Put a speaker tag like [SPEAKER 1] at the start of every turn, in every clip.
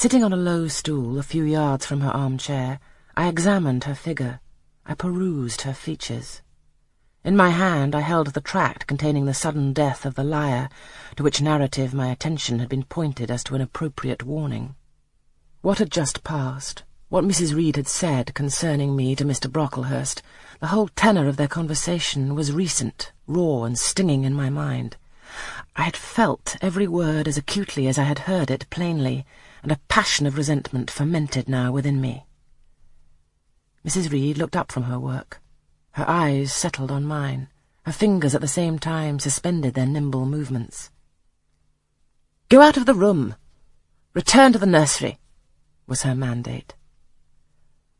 [SPEAKER 1] Sitting on a low stool a few yards from her armchair, I examined her figure. I perused her features. In my hand I held the tract containing the sudden death of the liar, to which narrative my attention had been pointed as to an appropriate warning. What had just passed, what Mrs. Reed had said concerning me to Mr. Brocklehurst, the whole tenor of their conversation was recent, raw, and stinging in my mind. I had felt every word as acutely as I had heard it plainly, and a passion of resentment fermented now within me. Mrs. Reed looked up from her work. Her eyes settled on mine. Her fingers at the same time suspended their nimble movements. Go out of the room. Return to the nursery, was her mandate.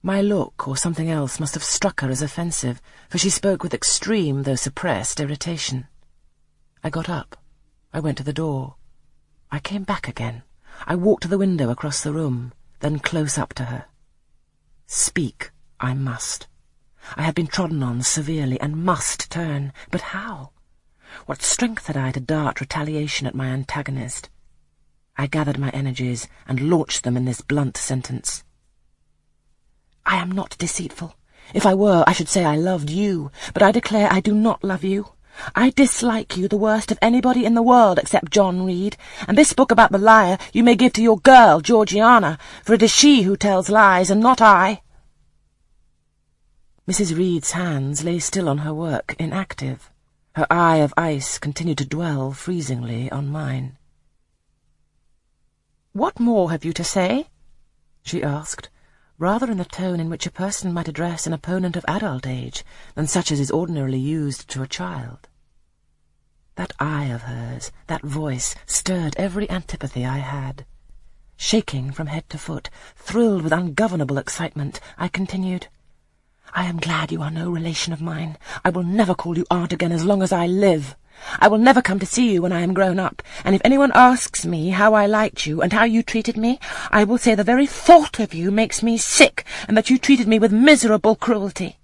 [SPEAKER 1] My look or something else must have struck her as offensive, for she spoke with extreme, though suppressed, irritation. I got up. I went to the door. I came back again. I walked to the window across the room, then close up to her. Speak I must. I had been trodden on severely and must turn, but how? What strength had I to dart retaliation at my antagonist? I gathered my energies and launched them in this blunt sentence. I am not deceitful. If I were, I should say I loved you, but I declare I do not love you. I dislike you the worst of anybody in the world except John Reed, and this book about the liar you may give to your girl, Georgiana, for it is she who tells lies, and not I. Mrs. Reed's hands lay still on her work, inactive. Her eye of ice continued to dwell freezingly on mine. What more have you to say? she asked, rather in the tone in which a person might address an opponent of adult age than such as is ordinarily used to a child. That eye of hers, that voice, stirred every antipathy I had. Shaking from head to foot, thrilled with ungovernable excitement, I continued, I am glad you are no relation of mine. I will never call you aunt again as long as I live. I will never come to see you when I am grown up, and if anyone asks me how I liked you and how you treated me, I will say the very thought of you makes me sick, and that you treated me with miserable cruelty.